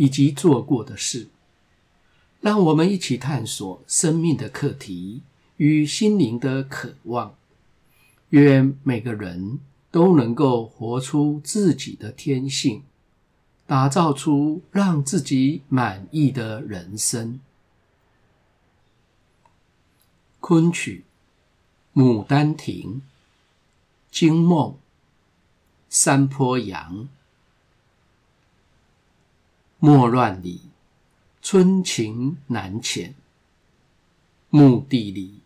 以及做过的事，让我们一起探索生命的课题与心灵的渴望。愿每个人都能够活出自己的天性，打造出让自己满意的人生。昆曲《牡丹亭》惊梦。山坡羊，莫乱里，春情难遣。墓地里，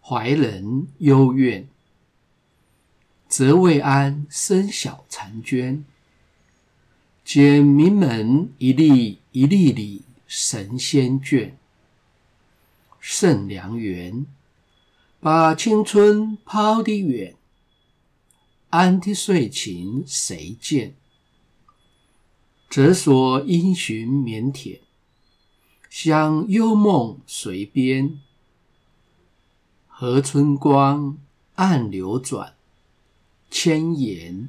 怀人幽怨。则未安生小婵娟。见名门一粒一粒里，神仙眷。胜良缘，把青春抛得远。安的岁晴谁见？则所因循腼腆，向幽梦随边。和春光暗流转，千言。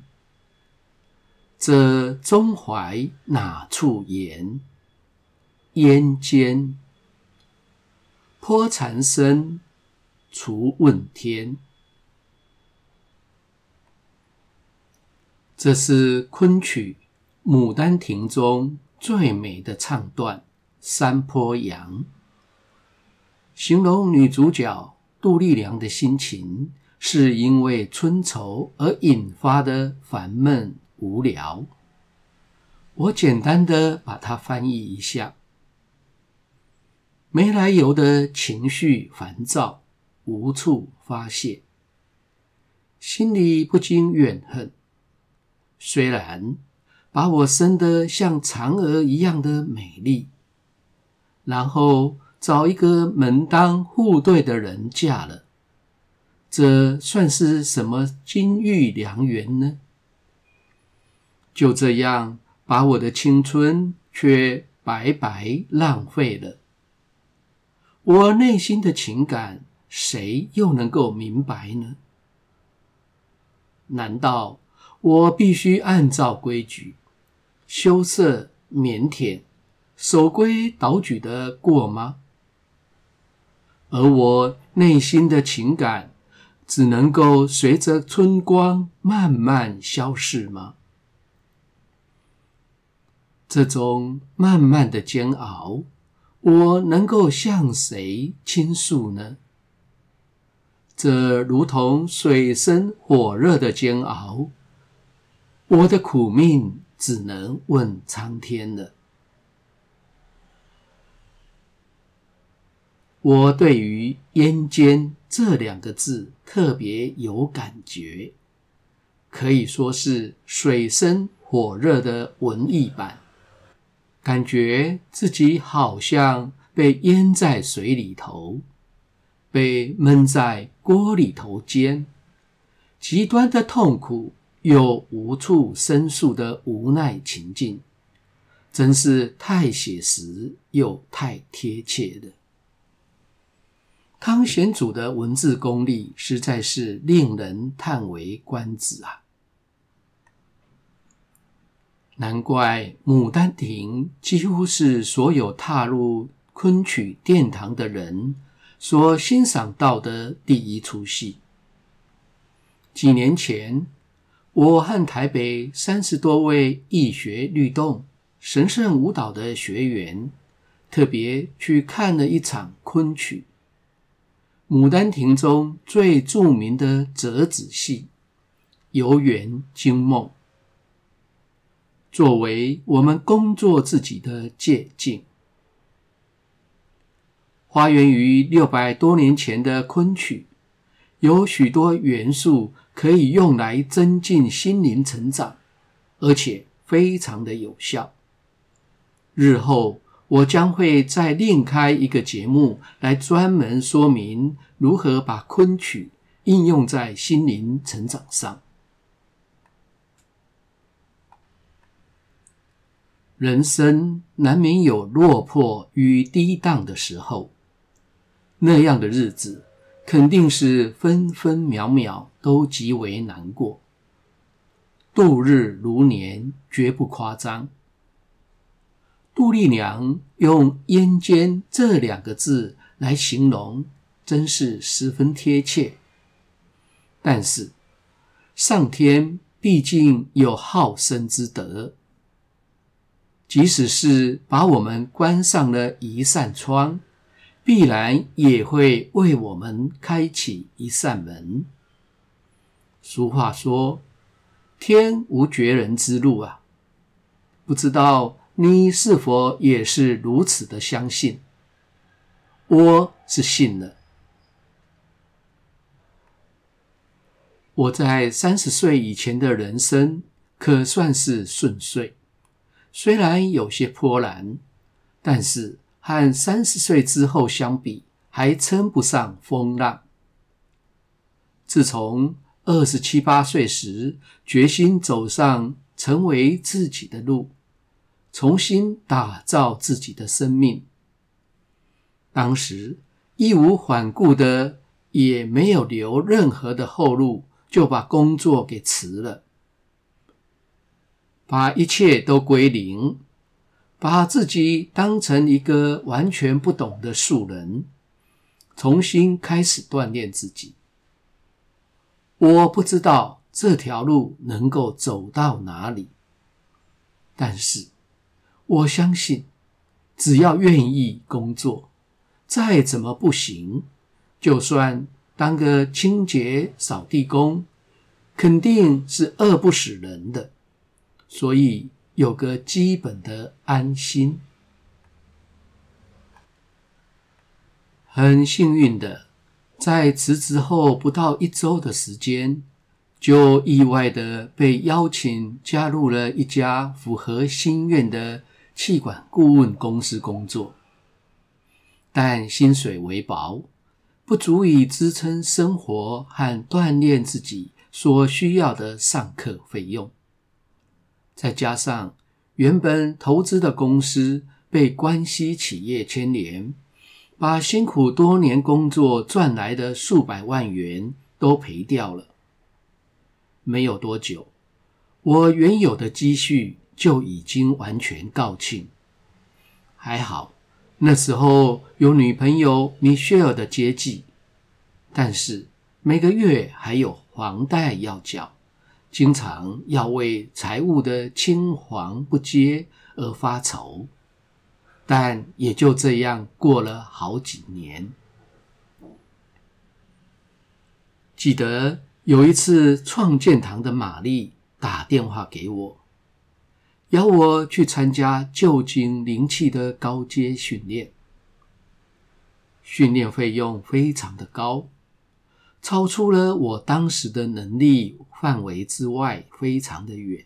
这中怀哪处言？烟间。颇残声，除问天。这是昆曲《牡丹亭》中最美的唱段《山坡羊》，形容女主角杜丽娘的心情是因为春愁而引发的烦闷无聊。我简单的把它翻译一下：没来由的情绪烦躁，无处发泄，心里不禁怨恨。虽然把我生得像嫦娥一样的美丽，然后找一个门当户对的人嫁了，这算是什么金玉良缘呢？就这样把我的青春却白白浪费了。我内心的情感，谁又能够明白呢？难道？我必须按照规矩，羞涩腼腆、守规蹈矩的过吗？而我内心的情感，只能够随着春光慢慢消逝吗？这种慢慢的煎熬，我能够向谁倾诉呢？这如同水深火热的煎熬。我的苦命只能问苍天了。我对于“烟间”这两个字特别有感觉，可以说是水深火热的文艺版，感觉自己好像被淹在水里头，被闷在锅里头煎，极端的痛苦。又无处申诉的无奈情境，真是太写实又太贴切了。汤显祖的文字功力实在是令人叹为观止啊！难怪《牡丹亭》几乎是所有踏入昆曲殿堂的人所欣赏到的第一出戏。几年前，我和台北三十多位易学律动神圣舞蹈的学员，特别去看了一场昆曲《牡丹亭》中最著名的折子戏《游园惊梦》，作为我们工作自己的借镜。发源于六百多年前的昆曲，有许多元素。可以用来增进心灵成长，而且非常的有效。日后我将会再另开一个节目来专门说明如何把昆曲应用在心灵成长上。人生难免有落魄与低档的时候，那样的日子肯定是分分秒秒都极为难过，度日如年，绝不夸张。杜丽娘用“阴间”这两个字来形容，真是十分贴切。但是，上天毕竟有好生之德。即使是把我们关上了一扇窗，必然也会为我们开启一扇门。俗话说：“天无绝人之路啊！”不知道你是否也是如此的相信？我是信了。我在三十岁以前的人生可算是顺遂。虽然有些波澜，但是和三十岁之后相比，还称不上风浪。自从二十七八岁时，决心走上成为自己的路，重新打造自己的生命。当时义无反顾的，也没有留任何的后路，就把工作给辞了。把一切都归零，把自己当成一个完全不懂的素人，重新开始锻炼自己。我不知道这条路能够走到哪里，但是我相信，只要愿意工作，再怎么不行，就算当个清洁扫地工，肯定是饿不死人的。所以有个基本的安心。很幸运的，在辞职后不到一周的时间，就意外的被邀请加入了一家符合心愿的气管顾问公司工作，但薪水微薄，不足以支撑生活和锻炼自己所需要的上课费用。再加上原本投资的公司被关系企业牵连，把辛苦多年工作赚来的数百万元都赔掉了。没有多久，我原有的积蓄就已经完全告罄。还好那时候有女朋友米歇尔的接济，但是每个月还有房贷要缴。经常要为财务的青黄不接而发愁，但也就这样过了好几年。记得有一次，创建堂的玛丽打电话给我，邀我去参加旧金灵气的高阶训练，训练费用非常的高。超出了我当时的能力范围之外，非常的远。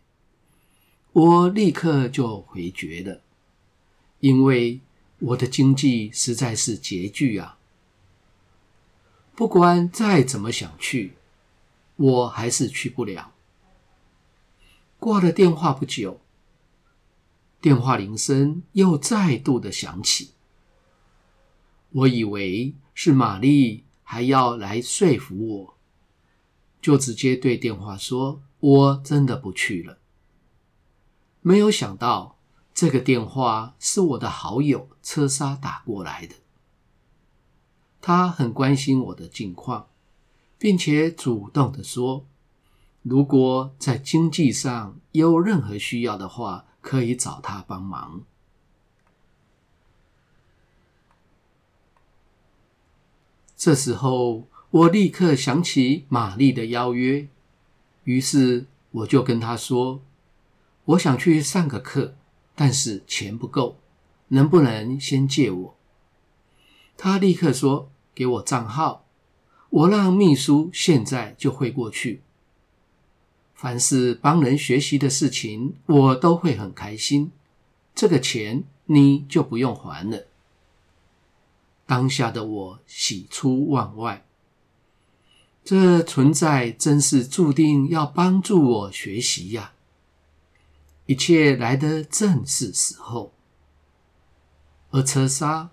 我立刻就回绝了，因为我的经济实在是拮据啊。不管再怎么想去，我还是去不了。挂了电话不久，电话铃声又再度的响起。我以为是玛丽。还要来说服我，就直接对电话说：“我真的不去了。”没有想到，这个电话是我的好友车莎打过来的。他很关心我的近况，并且主动的说：“如果在经济上有任何需要的话，可以找他帮忙。”这时候，我立刻想起玛丽的邀约，于是我就跟她说：“我想去上个课，但是钱不够，能不能先借我？”她立刻说：“给我账号，我让秘书现在就汇过去。”凡是帮人学习的事情，我都会很开心。这个钱你就不用还了。当下的我喜出望外，这存在真是注定要帮助我学习呀！一切来得正是时候。而车沙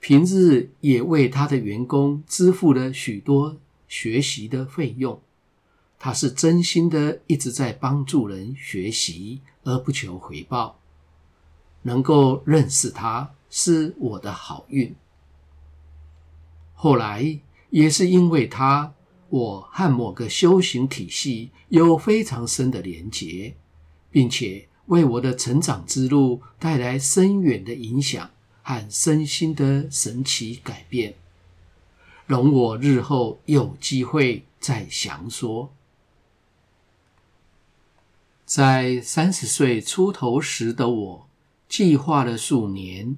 平日也为他的员工支付了许多学习的费用，他是真心的一直在帮助人学习，而不求回报。能够认识他是我的好运。后来也是因为他，我和某个修行体系有非常深的连结，并且为我的成长之路带来深远的影响和身心的神奇改变。容我日后有机会再详说。在三十岁出头时的我，计划了数年，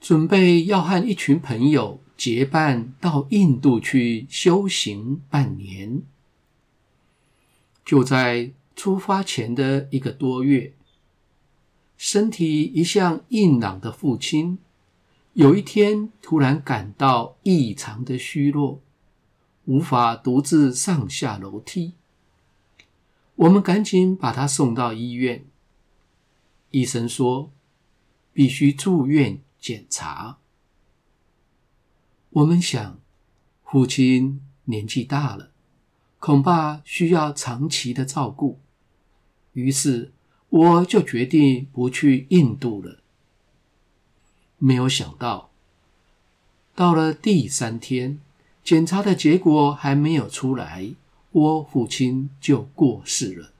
准备要和一群朋友。结伴到印度去修行半年，就在出发前的一个多月，身体一向硬朗的父亲，有一天突然感到异常的虚弱，无法独自上下楼梯。我们赶紧把他送到医院，医生说必须住院检查。我们想，父亲年纪大了，恐怕需要长期的照顾，于是我就决定不去印度了。没有想到，到了第三天，检查的结果还没有出来，我父亲就过世了。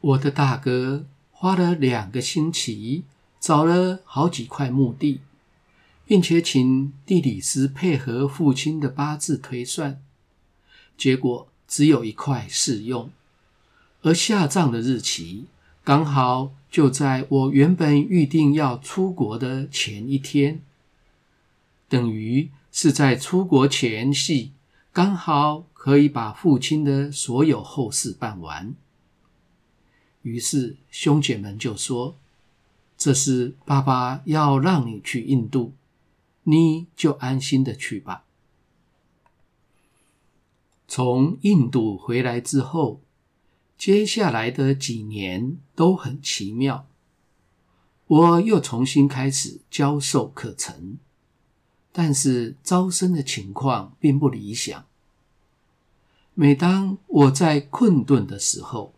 我的大哥花了两个星期，找了好几块墓地。并且请地理师配合父亲的八字推算，结果只有一块适用，而下葬的日期刚好就在我原本预定要出国的前一天，等于是在出国前夕，刚好可以把父亲的所有后事办完。于是兄姐们就说：“这是爸爸要让你去印度。”你就安心的去吧。从印度回来之后，接下来的几年都很奇妙。我又重新开始教授课程，但是招生的情况并不理想。每当我在困顿的时候，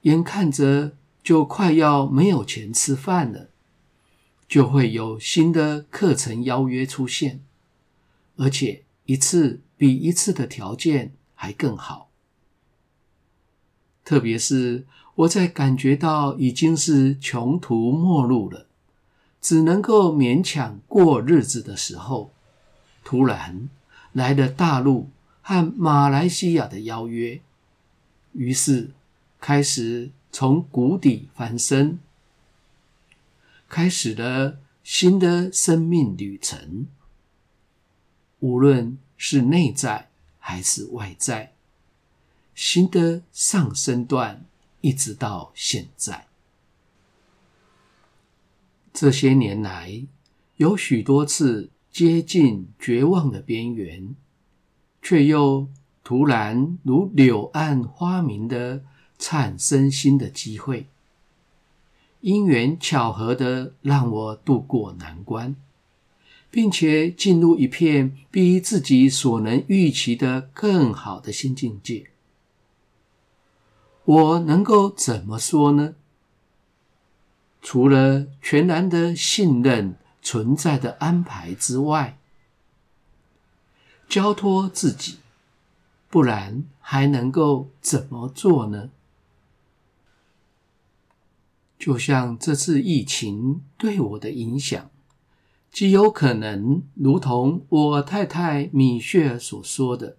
眼看着就快要没有钱吃饭了。就会有新的课程邀约出现，而且一次比一次的条件还更好。特别是我在感觉到已经是穷途末路了，只能够勉强过日子的时候，突然来了大陆和马来西亚的邀约，于是开始从谷底翻身。开始了新的生命旅程，无论是内在还是外在，新的上升段一直到现在。这些年来，有许多次接近绝望的边缘，却又突然如柳暗花明的产生新的机会。因缘巧合的让我渡过难关，并且进入一片比自己所能预期的更好的新境界。我能够怎么说呢？除了全然的信任存在的安排之外，交托自己，不然还能够怎么做呢？就像这次疫情对我的影响，极有可能如同我太太米雪所说的：“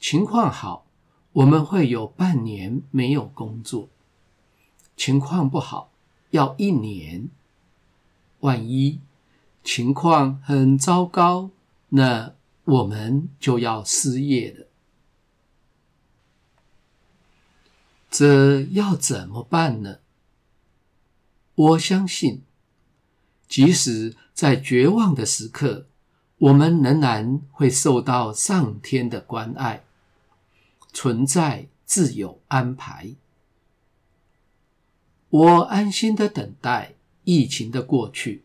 情况好，我们会有半年没有工作；情况不好，要一年。万一情况很糟糕，那我们就要失业了。这要怎么办呢？”我相信，即使在绝望的时刻，我们仍然会受到上天的关爱，存在自有安排。我安心的等待疫情的过去，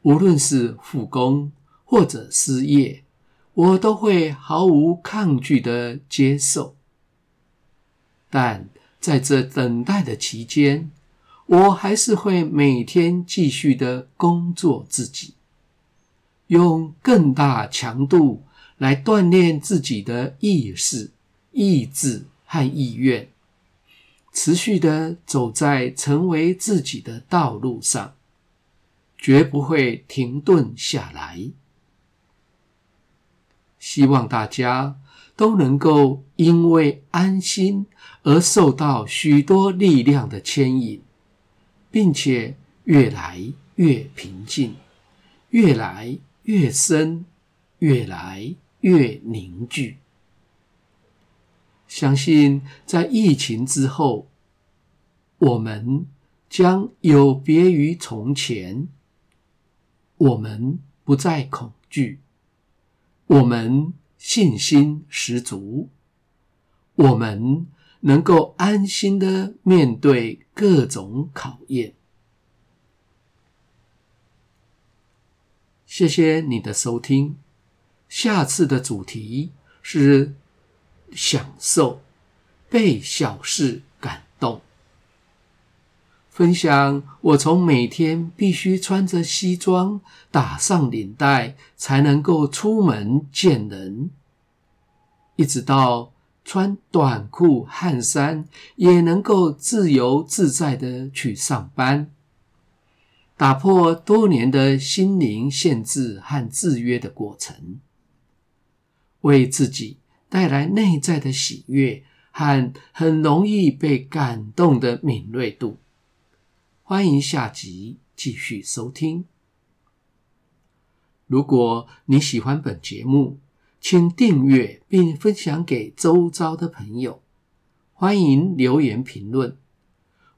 无论是复工或者失业，我都会毫无抗拒的接受。但在这等待的期间，我还是会每天继续的工作自己，用更大强度来锻炼自己的意识、意志和意愿。持续的走在成为自己的道路上，绝不会停顿下来。希望大家都能够因为安心而受到许多力量的牵引，并且越来越平静，越来越深，越来越凝聚。相信在疫情之后，我们将有别于从前。我们不再恐惧，我们信心十足，我们能够安心的面对各种考验。谢谢你的收听，下次的主题是。享受被小事感动，分享我从每天必须穿着西装、打上领带才能够出门见人，一直到穿短裤、汗衫也能够自由自在的去上班，打破多年的心灵限制和制约的过程，为自己。带来内在的喜悦和很容易被感动的敏锐度。欢迎下集继续收听。如果你喜欢本节目，请订阅并分享给周遭的朋友。欢迎留言评论，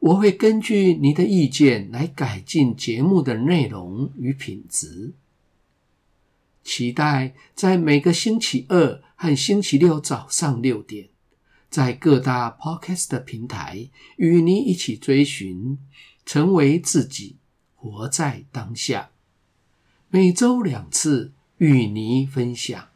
我会根据你的意见来改进节目的内容与品质。期待在每个星期二和星期六早上六点，在各大 Podcast 平台与你一起追寻，成为自己，活在当下。每周两次与你分享。